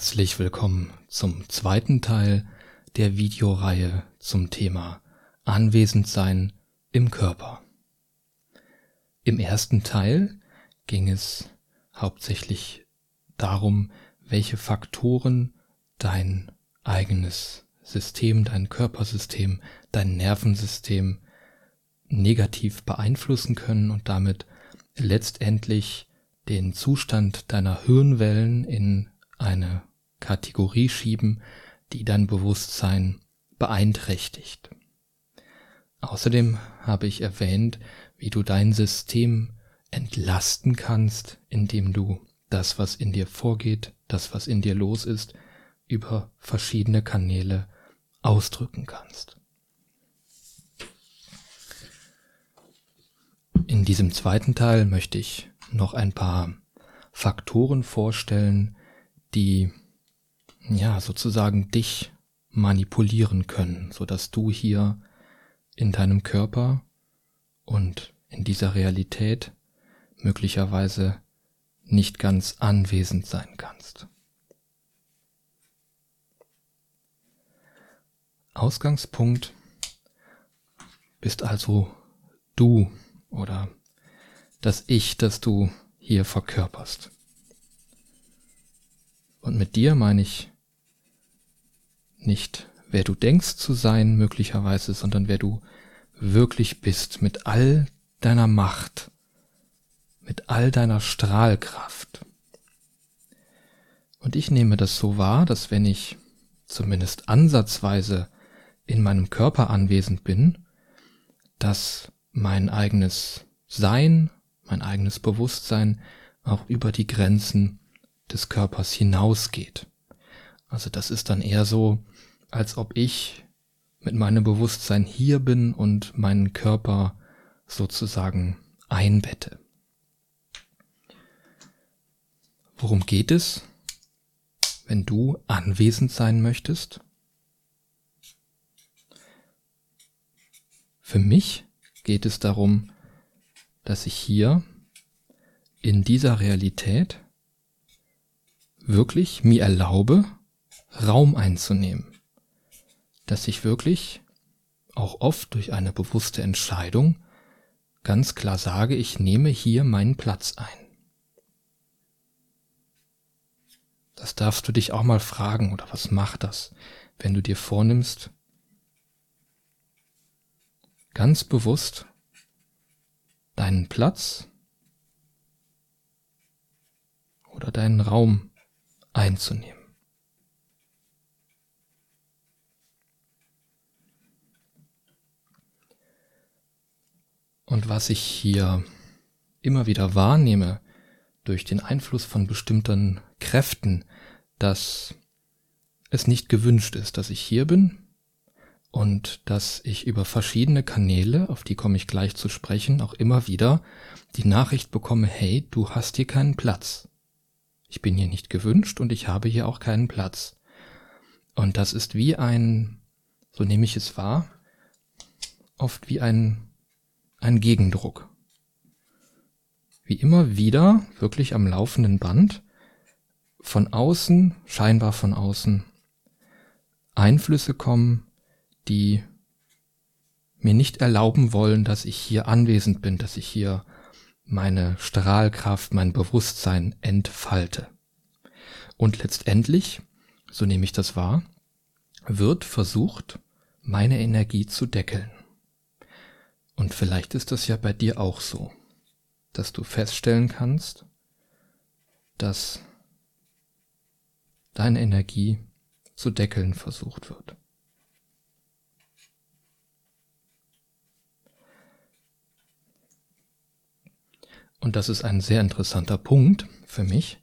Herzlich willkommen zum zweiten Teil der Videoreihe zum Thema Anwesendsein im Körper. Im ersten Teil ging es hauptsächlich darum, welche Faktoren dein eigenes System, dein Körpersystem, dein Nervensystem negativ beeinflussen können und damit letztendlich den Zustand deiner Hirnwellen in eine Kategorie schieben, die dein Bewusstsein beeinträchtigt. Außerdem habe ich erwähnt, wie du dein System entlasten kannst, indem du das, was in dir vorgeht, das, was in dir los ist, über verschiedene Kanäle ausdrücken kannst. In diesem zweiten Teil möchte ich noch ein paar Faktoren vorstellen, die ja sozusagen dich manipulieren können, so dass du hier in deinem Körper und in dieser Realität möglicherweise nicht ganz anwesend sein kannst. Ausgangspunkt bist also du oder das Ich, das du hier verkörperst. Und mit dir meine ich nicht, wer du denkst zu sein möglicherweise, sondern wer du wirklich bist, mit all deiner Macht, mit all deiner Strahlkraft. Und ich nehme das so wahr, dass wenn ich zumindest ansatzweise in meinem Körper anwesend bin, dass mein eigenes Sein, mein eigenes Bewusstsein auch über die Grenzen des Körpers hinausgeht. Also das ist dann eher so, als ob ich mit meinem Bewusstsein hier bin und meinen Körper sozusagen einbette. Worum geht es, wenn du anwesend sein möchtest? Für mich geht es darum, dass ich hier in dieser Realität wirklich mir erlaube, Raum einzunehmen. Dass ich wirklich, auch oft durch eine bewusste Entscheidung, ganz klar sage, ich nehme hier meinen Platz ein. Das darfst du dich auch mal fragen, oder was macht das, wenn du dir vornimmst, ganz bewusst deinen Platz oder deinen Raum einzunehmen. Und was ich hier immer wieder wahrnehme durch den Einfluss von bestimmten Kräften, dass es nicht gewünscht ist, dass ich hier bin und dass ich über verschiedene Kanäle, auf die komme ich gleich zu sprechen, auch immer wieder die Nachricht bekomme, hey, du hast hier keinen Platz. Ich bin hier nicht gewünscht und ich habe hier auch keinen Platz. Und das ist wie ein, so nehme ich es wahr, oft wie ein, ein Gegendruck. Wie immer wieder, wirklich am laufenden Band, von außen, scheinbar von außen, Einflüsse kommen, die mir nicht erlauben wollen, dass ich hier anwesend bin, dass ich hier meine Strahlkraft, mein Bewusstsein entfalte. Und letztendlich, so nehme ich das wahr, wird versucht, meine Energie zu deckeln. Und vielleicht ist das ja bei dir auch so, dass du feststellen kannst, dass deine Energie zu deckeln versucht wird. Und das ist ein sehr interessanter Punkt für mich,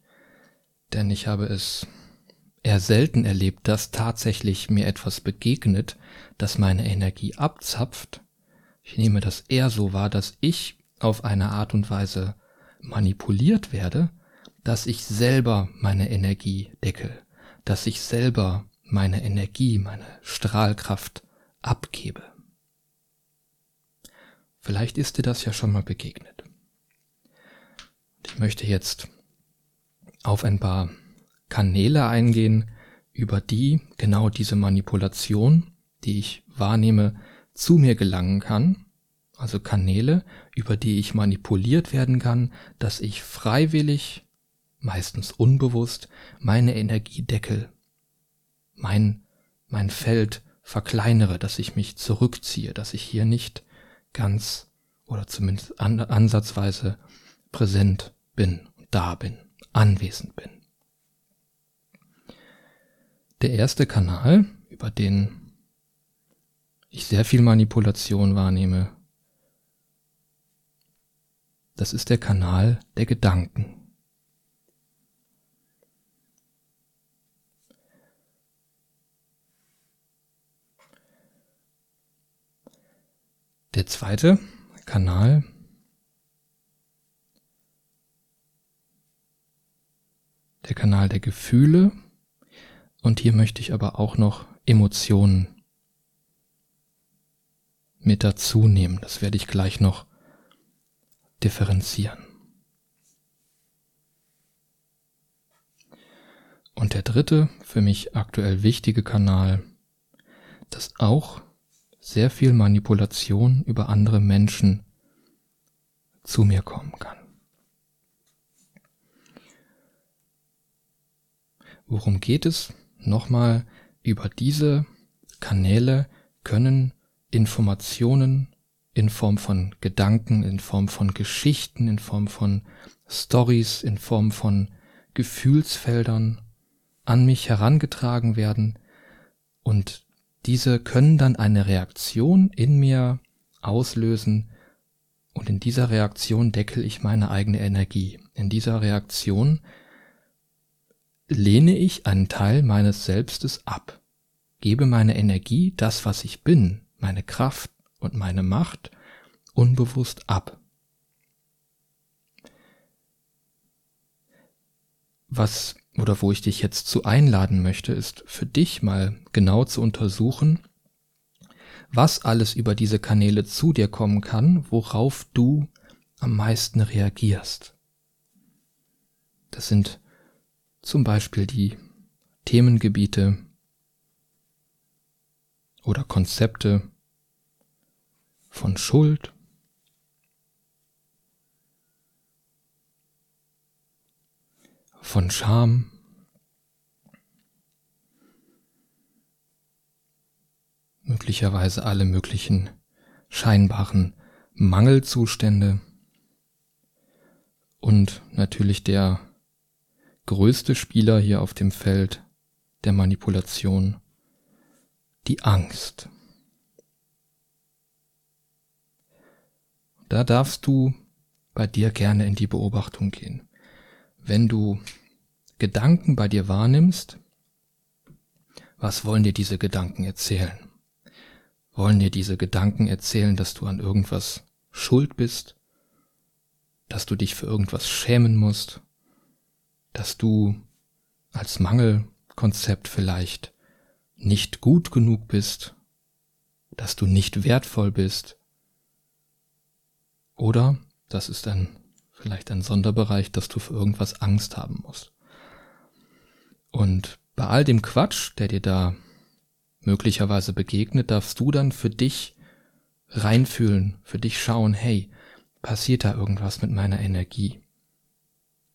denn ich habe es eher selten erlebt, dass tatsächlich mir etwas begegnet, das meine Energie abzapft. Ich nehme das eher so wahr, dass ich auf eine Art und Weise manipuliert werde, dass ich selber meine Energie deckel, dass ich selber meine Energie, meine Strahlkraft abgebe. Vielleicht ist dir das ja schon mal begegnet. Ich möchte jetzt auf ein paar Kanäle eingehen, über die genau diese Manipulation, die ich wahrnehme, zu mir gelangen kann. Also Kanäle, über die ich manipuliert werden kann, dass ich freiwillig, meistens unbewusst, meine Energiedeckel, mein, mein Feld verkleinere, dass ich mich zurückziehe, dass ich hier nicht ganz oder zumindest an, ansatzweise präsent bin, da bin, anwesend bin. Der erste Kanal, über den ich sehr viel Manipulation wahrnehme, das ist der Kanal der Gedanken. Der zweite Kanal der Kanal der Gefühle und hier möchte ich aber auch noch Emotionen mit dazu nehmen. Das werde ich gleich noch differenzieren. Und der dritte, für mich aktuell wichtige Kanal, das auch sehr viel Manipulation über andere Menschen zu mir kommen kann. Worum geht es? Nochmal, über diese Kanäle können Informationen in Form von Gedanken, in Form von Geschichten, in Form von Stories, in Form von Gefühlsfeldern an mich herangetragen werden. Und diese können dann eine Reaktion in mir auslösen. Und in dieser Reaktion deckel ich meine eigene Energie. In dieser Reaktion lehne ich einen Teil meines Selbstes ab, gebe meine Energie, das was ich bin, meine Kraft und meine Macht unbewusst ab. Was oder wo ich dich jetzt zu einladen möchte, ist für dich mal genau zu untersuchen, was alles über diese Kanäle zu dir kommen kann, worauf du am meisten reagierst. Das sind zum Beispiel die Themengebiete oder Konzepte von Schuld, von Scham, möglicherweise alle möglichen scheinbaren Mangelzustände. Und natürlich der größte Spieler hier auf dem Feld der Manipulation, die Angst. Da darfst du bei dir gerne in die Beobachtung gehen wenn du Gedanken bei dir wahrnimmst, was wollen dir diese Gedanken erzählen? Wollen dir diese Gedanken erzählen, dass du an irgendwas schuld bist, dass du dich für irgendwas schämen musst, dass du als Mangelkonzept vielleicht nicht gut genug bist, dass du nicht wertvoll bist, oder, das ist ein vielleicht ein Sonderbereich, dass du für irgendwas Angst haben musst. Und bei all dem Quatsch, der dir da möglicherweise begegnet, darfst du dann für dich reinfühlen, für dich schauen, hey, passiert da irgendwas mit meiner Energie?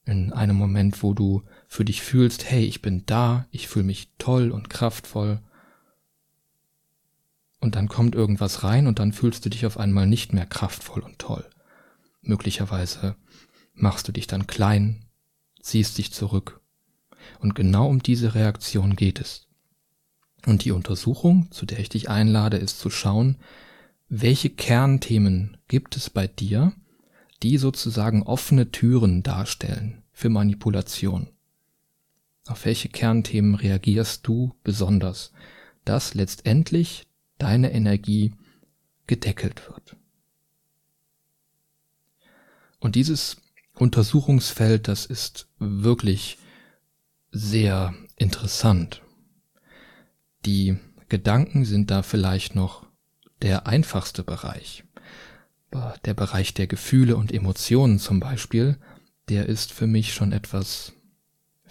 In einem Moment, wo du für dich fühlst, hey, ich bin da, ich fühle mich toll und kraftvoll. Und dann kommt irgendwas rein und dann fühlst du dich auf einmal nicht mehr kraftvoll und toll. Möglicherweise machst du dich dann klein, ziehst dich zurück. Und genau um diese Reaktion geht es. Und die Untersuchung, zu der ich dich einlade, ist zu schauen, welche Kernthemen gibt es bei dir, die sozusagen offene Türen darstellen für Manipulation. Auf welche Kernthemen reagierst du besonders, dass letztendlich deine Energie gedeckelt wird. Und dieses Untersuchungsfeld, das ist wirklich sehr interessant. Die Gedanken sind da vielleicht noch der einfachste Bereich. Der Bereich der Gefühle und Emotionen zum Beispiel, der ist für mich schon etwas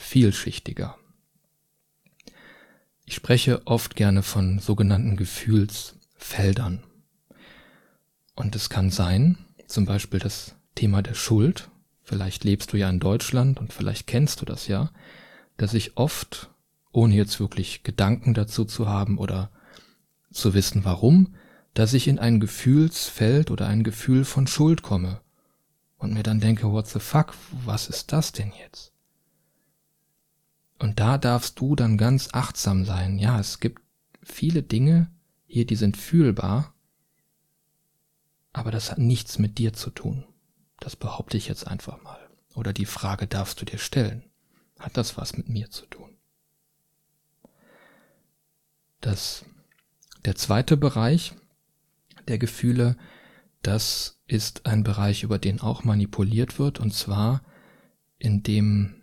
vielschichtiger. Ich spreche oft gerne von sogenannten Gefühlsfeldern. Und es kann sein, zum Beispiel das Thema der Schuld, vielleicht lebst du ja in Deutschland und vielleicht kennst du das ja, dass ich oft, ohne jetzt wirklich Gedanken dazu zu haben oder zu wissen warum, dass ich in ein Gefühlsfeld oder ein Gefühl von Schuld komme und mir dann denke, what the fuck, was ist das denn jetzt? Und da darfst du dann ganz achtsam sein. Ja, es gibt viele Dinge hier, die sind fühlbar, aber das hat nichts mit dir zu tun. Das behaupte ich jetzt einfach mal. Oder die Frage darfst du dir stellen. Hat das was mit mir zu tun? Das, der zweite Bereich der Gefühle, das ist ein Bereich, über den auch manipuliert wird, und zwar in dem,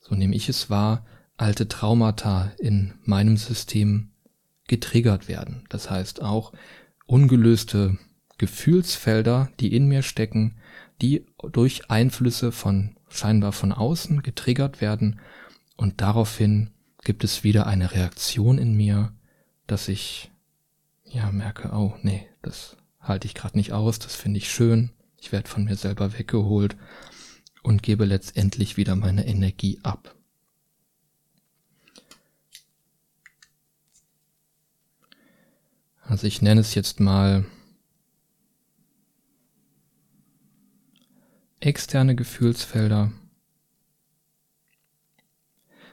so nehme ich es wahr, alte Traumata in meinem System getriggert werden. Das heißt auch ungelöste Gefühlsfelder, die in mir stecken, die durch Einflüsse von scheinbar von außen getriggert werden und daraufhin gibt es wieder eine Reaktion in mir, dass ich ja merke, oh nee, das halte ich gerade nicht aus, das finde ich schön, ich werde von mir selber weggeholt und gebe letztendlich wieder meine Energie ab. Also ich nenne es jetzt mal externe Gefühlsfelder.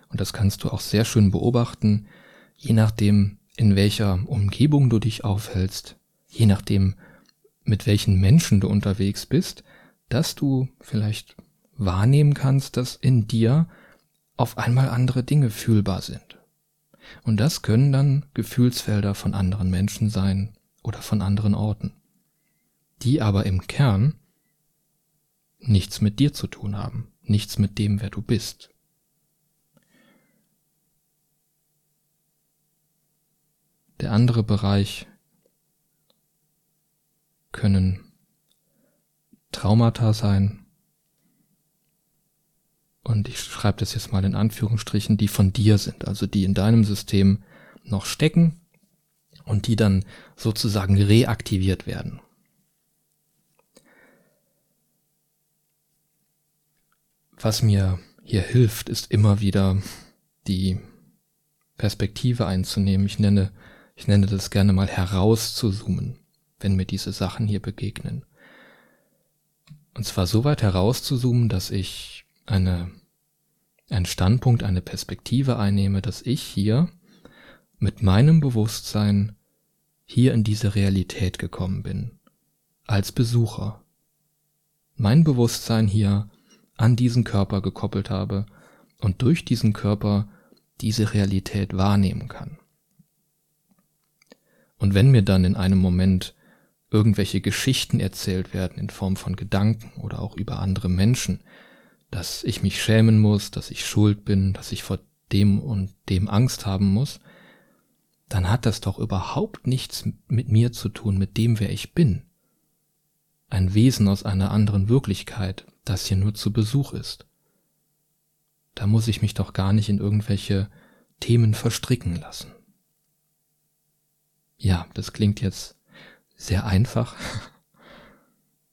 Und das kannst du auch sehr schön beobachten, je nachdem, in welcher Umgebung du dich aufhältst, je nachdem, mit welchen Menschen du unterwegs bist, dass du vielleicht wahrnehmen kannst, dass in dir auf einmal andere Dinge fühlbar sind. Und das können dann Gefühlsfelder von anderen Menschen sein oder von anderen Orten, die aber im Kern nichts mit dir zu tun haben, nichts mit dem, wer du bist. Der andere Bereich können Traumata sein. Und ich schreibe das jetzt mal in Anführungsstrichen, die von dir sind, also die in deinem System noch stecken und die dann sozusagen reaktiviert werden. Was mir hier hilft, ist immer wieder die Perspektive einzunehmen. Ich nenne, ich nenne das gerne mal herauszuzoomen, wenn mir diese Sachen hier begegnen. Und zwar so weit herauszuzoomen, dass ich eine, einen Standpunkt, eine Perspektive einnehme, dass ich hier mit meinem Bewusstsein hier in diese Realität gekommen bin. Als Besucher. Mein Bewusstsein hier an diesen Körper gekoppelt habe und durch diesen Körper diese Realität wahrnehmen kann. Und wenn mir dann in einem Moment irgendwelche Geschichten erzählt werden in Form von Gedanken oder auch über andere Menschen, dass ich mich schämen muss, dass ich schuld bin, dass ich vor dem und dem Angst haben muss, dann hat das doch überhaupt nichts mit mir zu tun, mit dem, wer ich bin. Ein Wesen aus einer anderen Wirklichkeit, das hier nur zu Besuch ist. Da muss ich mich doch gar nicht in irgendwelche Themen verstricken lassen. Ja, das klingt jetzt sehr einfach,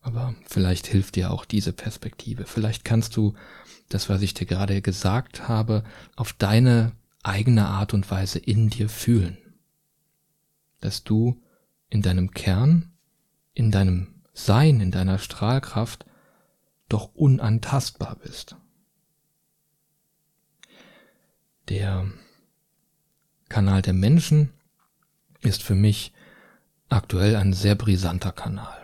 aber vielleicht hilft dir auch diese Perspektive. Vielleicht kannst du das, was ich dir gerade gesagt habe, auf deine eigene Art und Weise in dir fühlen. Dass du in deinem Kern, in deinem Sein, in deiner Strahlkraft doch unantastbar bist. Der Kanal der Menschen ist für mich aktuell ein sehr brisanter Kanal.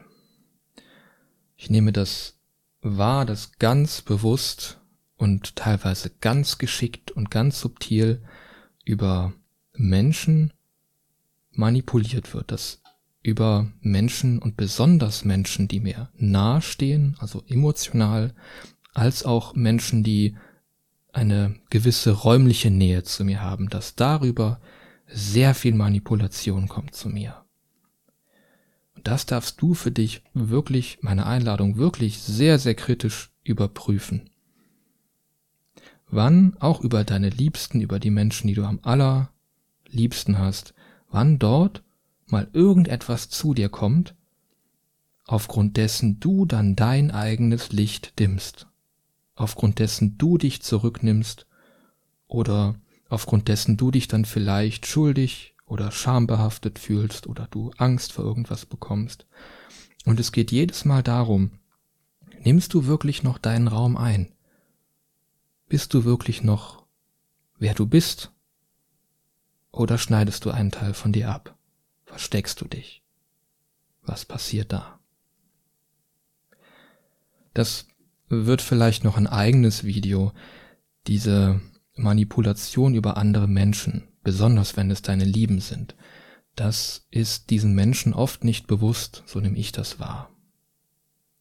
Ich nehme das wahr, dass ganz bewusst und teilweise ganz geschickt und ganz subtil über Menschen manipuliert wird, dass über Menschen und besonders Menschen, die mir nahestehen, also emotional, als auch Menschen, die eine gewisse räumliche Nähe zu mir haben, dass darüber sehr viel Manipulation kommt zu mir. Das darfst du für dich wirklich, meine Einladung wirklich sehr, sehr kritisch überprüfen. Wann auch über deine Liebsten, über die Menschen, die du am aller Liebsten hast, wann dort mal irgendetwas zu dir kommt, aufgrund dessen du dann dein eigenes Licht dimmst, aufgrund dessen du dich zurücknimmst oder aufgrund dessen du dich dann vielleicht schuldig oder schambehaftet fühlst oder du Angst vor irgendwas bekommst. Und es geht jedes Mal darum, nimmst du wirklich noch deinen Raum ein? Bist du wirklich noch wer du bist? Oder schneidest du einen Teil von dir ab? Versteckst du dich? Was passiert da? Das wird vielleicht noch ein eigenes Video, diese Manipulation über andere Menschen, besonders wenn es deine Lieben sind. Das ist diesen Menschen oft nicht bewusst, so nehme ich das wahr.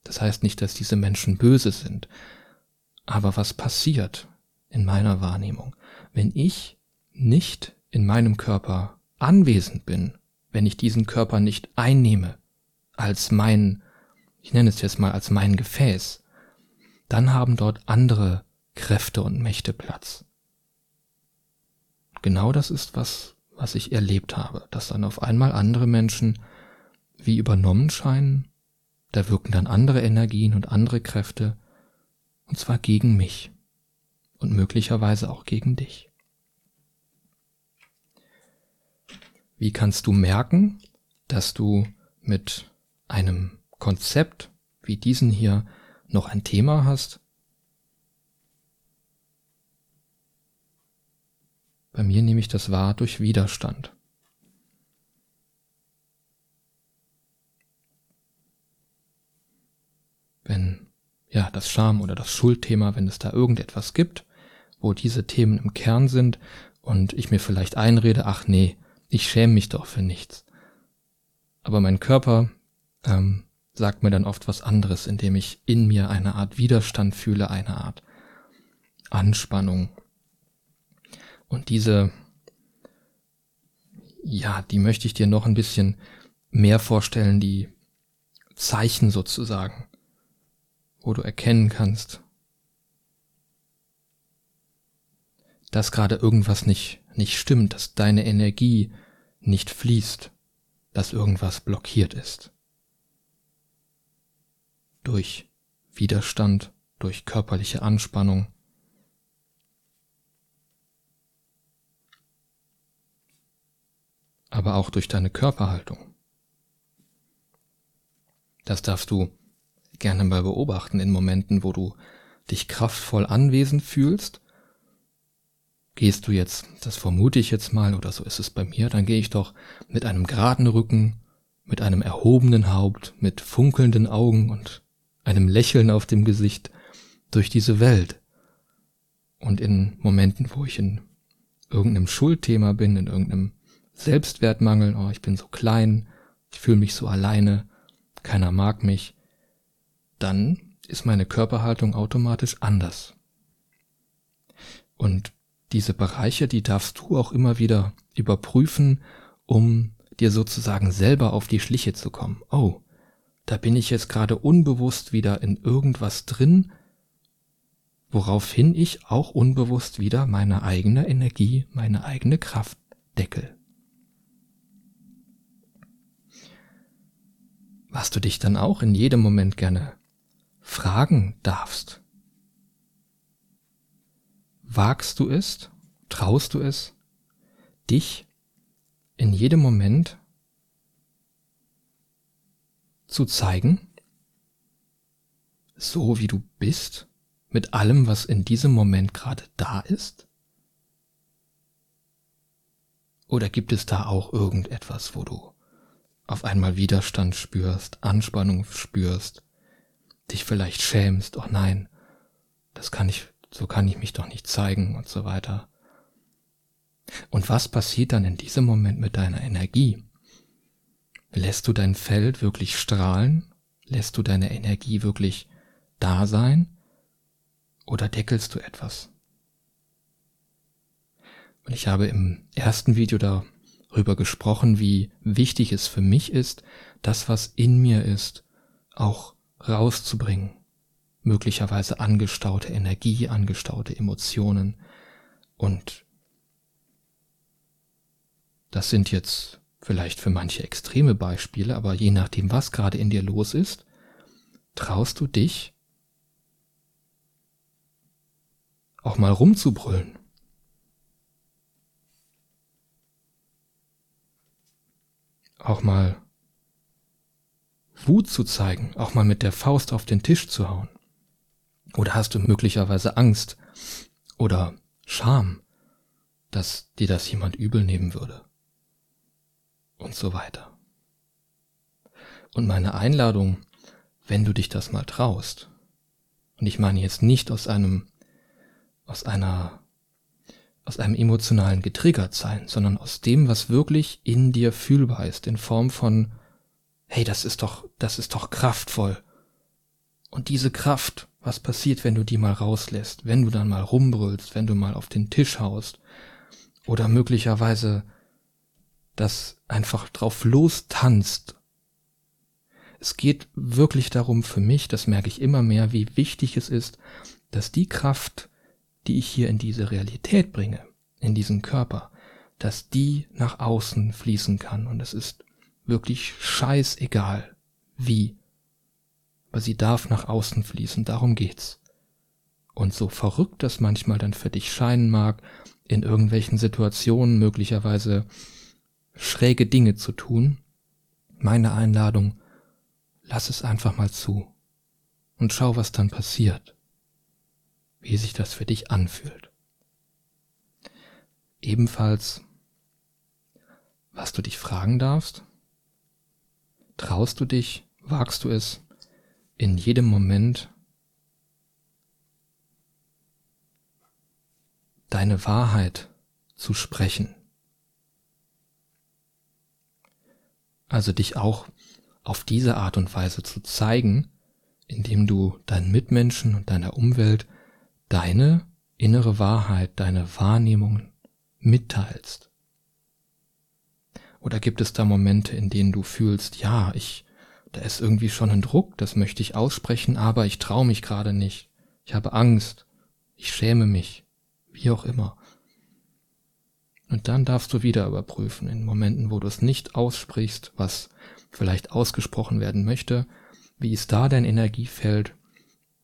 Das heißt nicht, dass diese Menschen böse sind, aber was passiert in meiner Wahrnehmung, wenn ich nicht in meinem Körper anwesend bin, wenn ich diesen Körper nicht einnehme als mein, ich nenne es jetzt mal als mein Gefäß, dann haben dort andere Kräfte und Mächte Platz. Genau das ist was, was ich erlebt habe, dass dann auf einmal andere Menschen wie übernommen scheinen, da wirken dann andere Energien und andere Kräfte, und zwar gegen mich und möglicherweise auch gegen dich. Wie kannst du merken, dass du mit einem Konzept wie diesen hier noch ein Thema hast? Bei mir nehme ich das wahr durch Widerstand. Wenn ja das Scham oder das Schuldthema, wenn es da irgendetwas gibt, wo diese Themen im Kern sind und ich mir vielleicht einrede, ach nee, ich schäme mich doch für nichts. Aber mein Körper ähm, sagt mir dann oft was anderes, indem ich in mir eine Art Widerstand fühle, eine Art Anspannung. Und diese, ja, die möchte ich dir noch ein bisschen mehr vorstellen, die Zeichen sozusagen, wo du erkennen kannst, dass gerade irgendwas nicht, nicht stimmt, dass deine Energie nicht fließt, dass irgendwas blockiert ist. Durch Widerstand, durch körperliche Anspannung. Aber auch durch deine Körperhaltung. Das darfst du gerne mal beobachten in Momenten, wo du dich kraftvoll anwesend fühlst Gehst du jetzt, das vermute ich jetzt mal, oder so ist es bei mir, dann gehe ich doch mit einem geraden Rücken, mit einem erhobenen Haupt, mit funkelnden Augen und einem Lächeln auf dem Gesicht durch diese Welt. Und in Momenten, wo ich in irgendeinem Schuldthema bin, in irgendeinem Selbstwertmangel, oh, ich bin so klein, ich fühle mich so alleine, keiner mag mich, dann ist meine Körperhaltung automatisch anders. Und diese Bereiche, die darfst du auch immer wieder überprüfen, um dir sozusagen selber auf die Schliche zu kommen. Oh, da bin ich jetzt gerade unbewusst wieder in irgendwas drin, woraufhin ich auch unbewusst wieder meine eigene Energie, meine eigene Kraft deckel. Was du dich dann auch in jedem Moment gerne fragen darfst. Wagst du es, traust du es, dich in jedem Moment zu zeigen, so wie du bist, mit allem, was in diesem Moment gerade da ist? Oder gibt es da auch irgendetwas, wo du auf einmal Widerstand spürst, Anspannung spürst, dich vielleicht schämst, oh nein, das kann ich so kann ich mich doch nicht zeigen und so weiter. Und was passiert dann in diesem Moment mit deiner Energie? Lässt du dein Feld wirklich strahlen? Lässt du deine Energie wirklich da sein? Oder deckelst du etwas? Und ich habe im ersten Video darüber gesprochen, wie wichtig es für mich ist, das, was in mir ist, auch rauszubringen, möglicherweise angestaute Energie, angestaute Emotionen und Das sind jetzt vielleicht für manche extreme Beispiele, aber je nachdem, was gerade in dir los ist, traust du dich auch mal rumzubrüllen. Auch mal Wut zu zeigen, auch mal mit der Faust auf den Tisch zu hauen. Oder hast du möglicherweise Angst oder Scham, dass dir das jemand übel nehmen würde? Und so weiter. Und meine Einladung, wenn du dich das mal traust, und ich meine jetzt nicht aus einem, aus einer, aus einem emotionalen getriggert sein, sondern aus dem, was wirklich in dir fühlbar ist, in Form von, hey, das ist doch, das ist doch kraftvoll. Und diese Kraft was passiert, wenn du die mal rauslässt, wenn du dann mal rumbrüllst, wenn du mal auf den Tisch haust oder möglicherweise das einfach drauf lostanzt. Es geht wirklich darum für mich, das merke ich immer mehr, wie wichtig es ist, dass die Kraft, die ich hier in diese Realität bringe, in diesen Körper, dass die nach außen fließen kann. Und es ist wirklich scheißegal, wie aber sie darf nach außen fließen, darum geht's. Und so verrückt das manchmal dann für dich scheinen mag, in irgendwelchen Situationen möglicherweise schräge Dinge zu tun, meine Einladung, lass es einfach mal zu und schau, was dann passiert, wie sich das für dich anfühlt. Ebenfalls, was du dich fragen darfst, traust du dich, wagst du es, in jedem Moment deine Wahrheit zu sprechen. Also dich auch auf diese Art und Weise zu zeigen, indem du deinen Mitmenschen und deiner Umwelt deine innere Wahrheit, deine Wahrnehmungen mitteilst. Oder gibt es da Momente, in denen du fühlst, ja, ich da ist irgendwie schon ein Druck, das möchte ich aussprechen, aber ich traue mich gerade nicht. Ich habe Angst. Ich schäme mich. Wie auch immer. Und dann darfst du wieder überprüfen, in Momenten, wo du es nicht aussprichst, was vielleicht ausgesprochen werden möchte, wie ist da dein Energiefeld,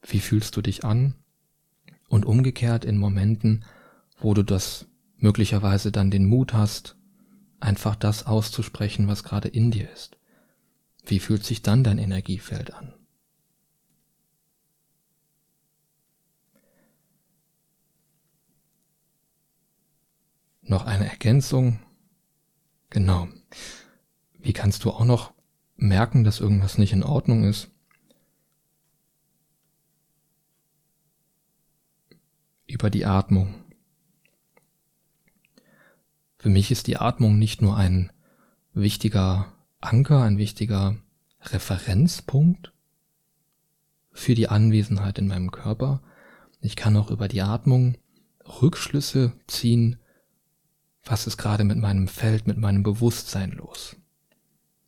wie fühlst du dich an und umgekehrt in Momenten, wo du das möglicherweise dann den Mut hast, einfach das auszusprechen, was gerade in dir ist. Wie fühlt sich dann dein Energiefeld an? Noch eine Ergänzung. Genau. Wie kannst du auch noch merken, dass irgendwas nicht in Ordnung ist? Über die Atmung. Für mich ist die Atmung nicht nur ein wichtiger Anker, ein wichtiger Referenzpunkt für die Anwesenheit in meinem Körper. Ich kann auch über die Atmung Rückschlüsse ziehen, was ist gerade mit meinem Feld, mit meinem Bewusstsein los.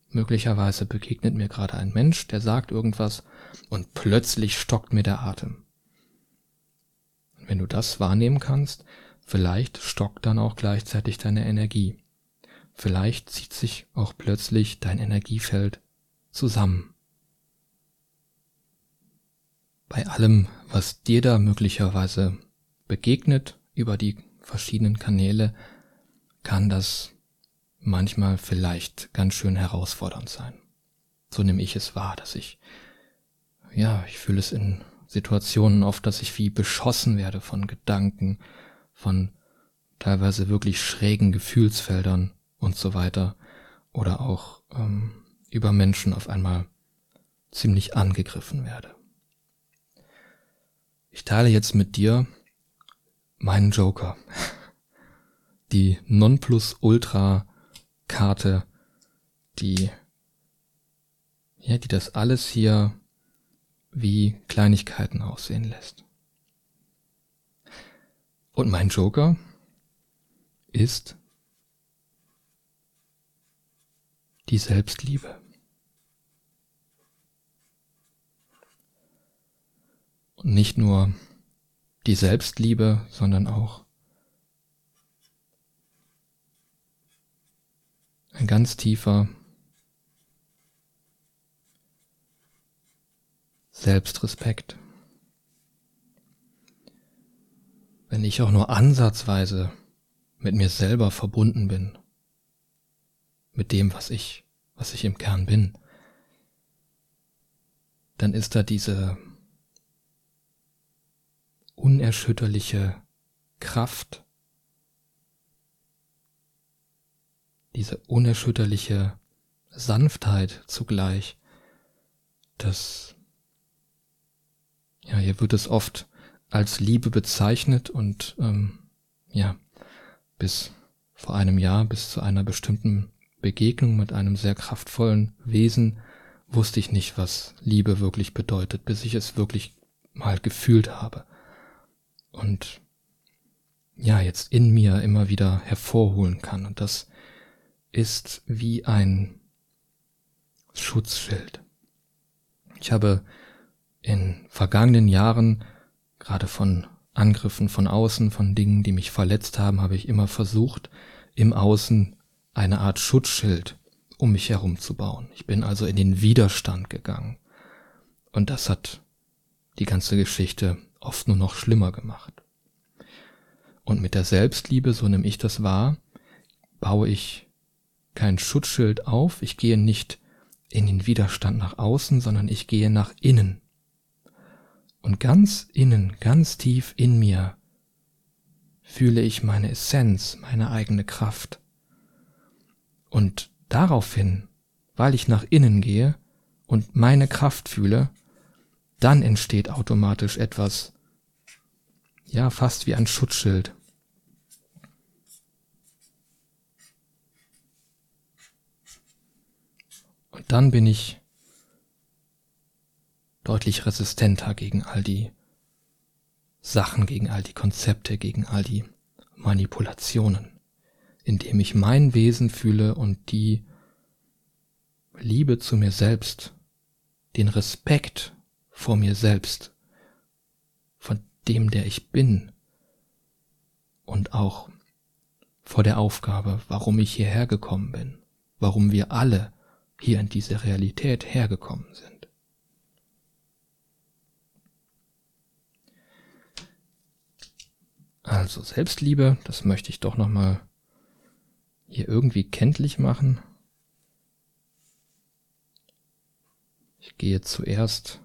Möglicherweise begegnet mir gerade ein Mensch, der sagt irgendwas und plötzlich stockt mir der Atem. Wenn du das wahrnehmen kannst, vielleicht stockt dann auch gleichzeitig deine Energie. Vielleicht zieht sich auch plötzlich dein Energiefeld zusammen. Bei allem, was dir da möglicherweise begegnet über die verschiedenen Kanäle, kann das manchmal vielleicht ganz schön herausfordernd sein. So nehme ich es wahr, dass ich, ja, ich fühle es in Situationen oft, dass ich wie beschossen werde von Gedanken, von teilweise wirklich schrägen Gefühlsfeldern, und so weiter oder auch ähm, über Menschen auf einmal ziemlich angegriffen werde. Ich teile jetzt mit dir meinen Joker. Die Nonplusultra-Karte, die, ja, die das alles hier wie Kleinigkeiten aussehen lässt. Und mein Joker ist die Selbstliebe. Und nicht nur die Selbstliebe, sondern auch ein ganz tiefer Selbstrespekt. Wenn ich auch nur ansatzweise mit mir selber verbunden bin, mit dem, was ich, was ich im Kern bin, dann ist da diese unerschütterliche Kraft, diese unerschütterliche Sanftheit zugleich, das, ja, hier wird es oft als Liebe bezeichnet und ähm, ja, bis vor einem Jahr, bis zu einer bestimmten Begegnung mit einem sehr kraftvollen Wesen, wusste ich nicht, was Liebe wirklich bedeutet, bis ich es wirklich mal gefühlt habe. Und ja, jetzt in mir immer wieder hervorholen kann. Und das ist wie ein Schutzschild. Ich habe in vergangenen Jahren, gerade von Angriffen von außen, von Dingen, die mich verletzt haben, habe ich immer versucht, im Außen eine Art Schutzschild um mich herum zu bauen. Ich bin also in den Widerstand gegangen. Und das hat die ganze Geschichte oft nur noch schlimmer gemacht. Und mit der Selbstliebe, so nehme ich das wahr, baue ich kein Schutzschild auf, ich gehe nicht in den Widerstand nach außen, sondern ich gehe nach innen. Und ganz innen, ganz tief in mir fühle ich meine Essenz, meine eigene Kraft. Und daraufhin, weil ich nach innen gehe und meine Kraft fühle, dann entsteht automatisch etwas, ja, fast wie ein Schutzschild. Und dann bin ich deutlich resistenter gegen all die Sachen, gegen all die Konzepte, gegen all die Manipulationen, indem ich mein Wesen fühle und die Liebe zu mir selbst, den Respekt vor mir selbst, von dem, der ich bin und auch vor der Aufgabe, warum ich hierher gekommen bin, warum wir alle hier in diese Realität hergekommen sind. Also Selbstliebe, das möchte ich doch nochmal hier irgendwie kenntlich machen. Ich gehe zuerst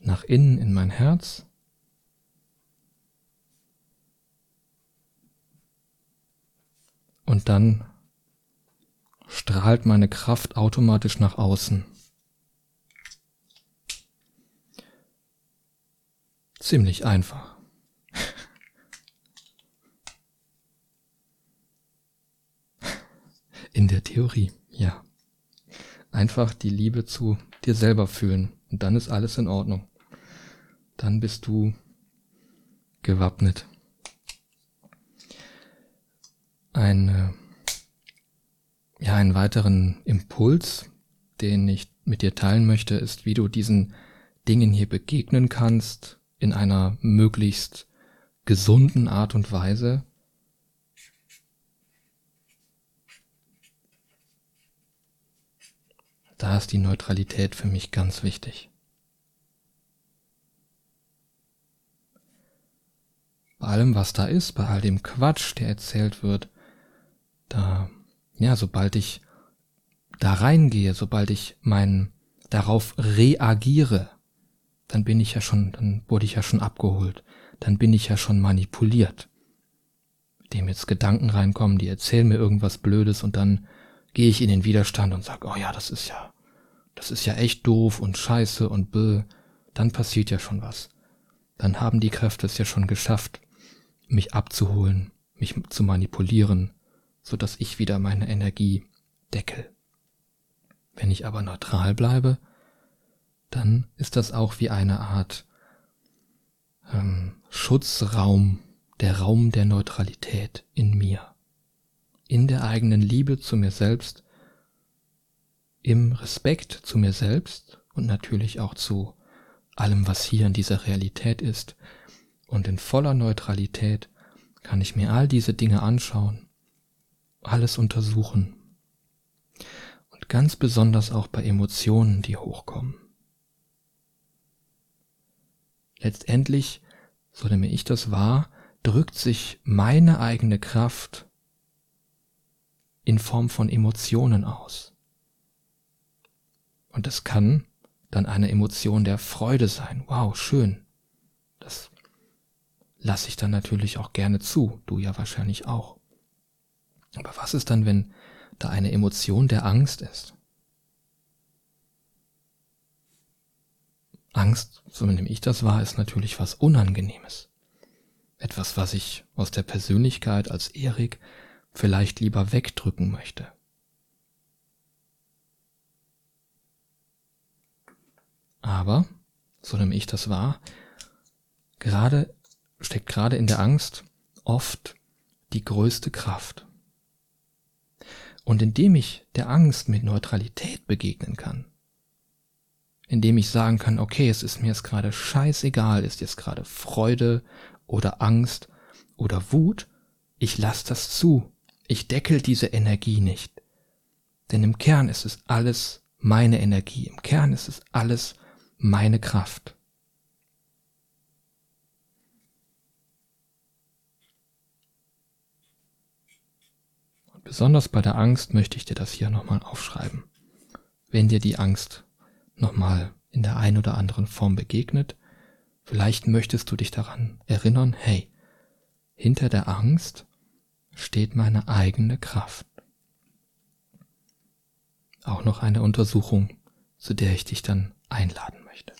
nach innen in mein Herz. Und dann strahlt meine Kraft automatisch nach außen. Ziemlich einfach. In der Theorie, ja. Einfach die Liebe zu dir selber fühlen und dann ist alles in Ordnung dann bist du gewappnet. Ein, äh, ja, einen weiteren Impuls, den ich mit dir teilen möchte, ist, wie du diesen Dingen hier begegnen kannst in einer möglichst gesunden Art und Weise. Da ist die Neutralität für mich ganz wichtig. bei allem, was da ist, bei all dem Quatsch, der erzählt wird, da, ja, sobald ich da reingehe, sobald ich mein, darauf reagiere, dann bin ich ja schon, dann wurde ich ja schon abgeholt, dann bin ich ja schon manipuliert. Dem jetzt Gedanken reinkommen, die erzählen mir irgendwas Blödes und dann gehe ich in den Widerstand und sage, oh ja, das ist ja, das ist ja echt doof und scheiße und bö, dann passiert ja schon was. Dann haben die Kräfte es ja schon geschafft, mich abzuholen, mich zu manipulieren, so dass ich wieder meine Energie deckel. Wenn ich aber neutral bleibe, dann ist das auch wie eine Art ähm, Schutzraum, der Raum der Neutralität in mir, in der eigenen Liebe zu mir selbst, im Respekt zu mir selbst und natürlich auch zu allem, was hier in dieser Realität ist, Und in voller Neutralität kann ich mir all diese Dinge anschauen, alles untersuchen. Und ganz besonders auch bei Emotionen, die hochkommen. Letztendlich, so nehme ich das wahr, drückt sich meine eigene Kraft in Form von Emotionen aus. Und es kann dann eine Emotion der Freude sein. Wow, schön. Das lasse ich dann natürlich auch gerne zu, du ja wahrscheinlich auch. Aber was ist dann, wenn da eine Emotion der Angst ist? Angst, so nehme ich das wahr, ist natürlich was Unangenehmes. Etwas, was ich aus der Persönlichkeit als Erik vielleicht lieber wegdrücken möchte. Aber, so nehme ich das wahr, gerade steckt gerade in der Angst oft die größte Kraft. Und indem ich der Angst mit Neutralität begegnen kann, indem ich sagen kann, okay, es ist mir jetzt gerade scheißegal, ist jetzt gerade Freude oder Angst oder Wut, ich lasse das zu. Ich deckel diese Energie nicht. Denn im Kern ist es alles meine Energie. Im Kern ist es alles meine Kraft. Und besonders bei der Angst möchte ich dir das hier nochmal aufschreiben. Wenn dir die Angst nochmal in der einen oder anderen Form begegnet, vielleicht möchtest du dich daran erinnern, hey, hinter der Angst steht meine eigene Kraft. Auch noch eine Untersuchung, zu der ich dich dann einladen möchte.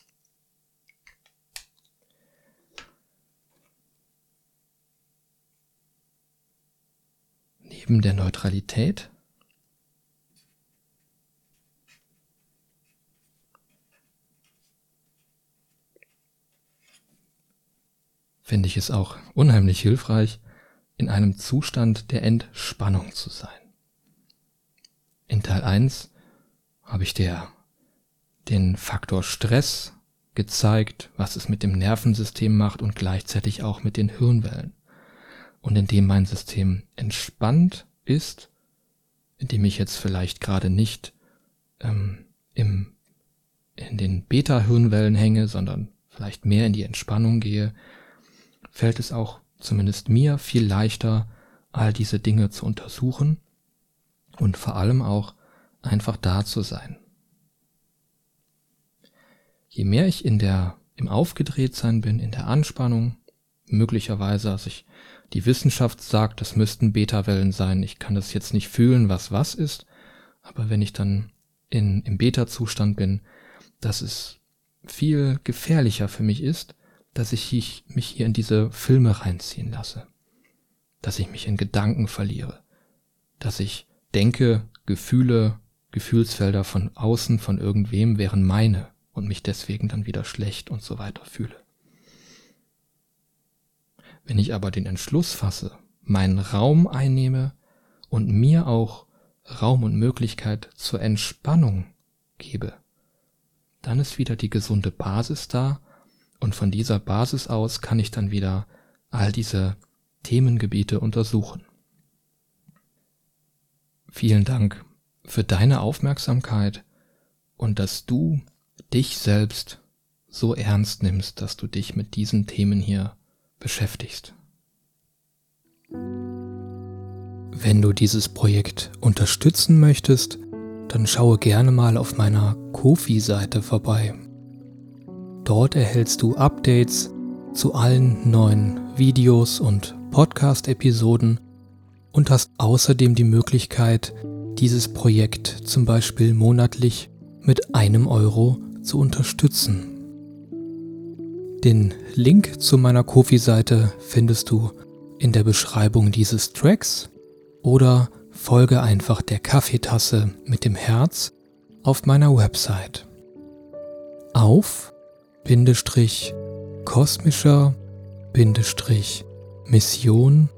Neben der Neutralität finde ich es auch unheimlich hilfreich, in einem Zustand der Entspannung zu sein. In Teil 1 habe ich dir den Faktor Stress gezeigt, was es mit dem Nervensystem macht und gleichzeitig auch mit den Hirnwellen. Und indem mein System entspannt ist, indem ich jetzt vielleicht gerade nicht ähm, im, in den Beta-Hirnwellen hänge, sondern vielleicht mehr in die Entspannung gehe, fällt es auch zumindest mir viel leichter, all diese Dinge zu untersuchen und vor allem auch einfach da zu sein. Je mehr ich in der, im Aufgedrehtsein bin, in der Anspannung, möglicherweise, also ich, die Wissenschaft sagt, das müssten Beta-Wellen sein, ich kann das jetzt nicht fühlen, was was ist, aber wenn ich dann in, im Beta-Zustand bin, dass es viel gefährlicher für mich ist, dass ich mich hier in diese Filme reinziehen lasse, dass ich mich in Gedanken verliere, dass ich denke, Gefühle, Gefühlsfelder von außen, von irgendwem wären meine und mich deswegen dann wieder schlecht und so weiter fühle. Wenn ich aber den Entschluss fasse, meinen Raum einnehme und mir auch Raum und Möglichkeit zur Entspannung gebe, dann ist wieder die gesunde Basis da und von dieser Basis aus kann ich dann wieder all diese Themengebiete untersuchen. Vielen Dank für deine Aufmerksamkeit und dass du dich selbst so ernst nimmst, dass du dich mit diesen Themen hier beschäftigst. Wenn du dieses Projekt unterstützen möchtest, dann schaue gerne mal auf meiner Kofi-Seite vorbei. Dort erhältst du Updates zu allen neuen Videos und Podcast-Episoden und hast außerdem die Möglichkeit, dieses Projekt zum Beispiel monatlich mit einem Euro zu unterstützen. Den Link zu meiner Kofi-Seite findest du in der Beschreibung dieses Tracks oder folge einfach der Kaffeetasse mit dem Herz auf meiner Website. Auf Bindestrich kosmischer Bindestrich Mission.de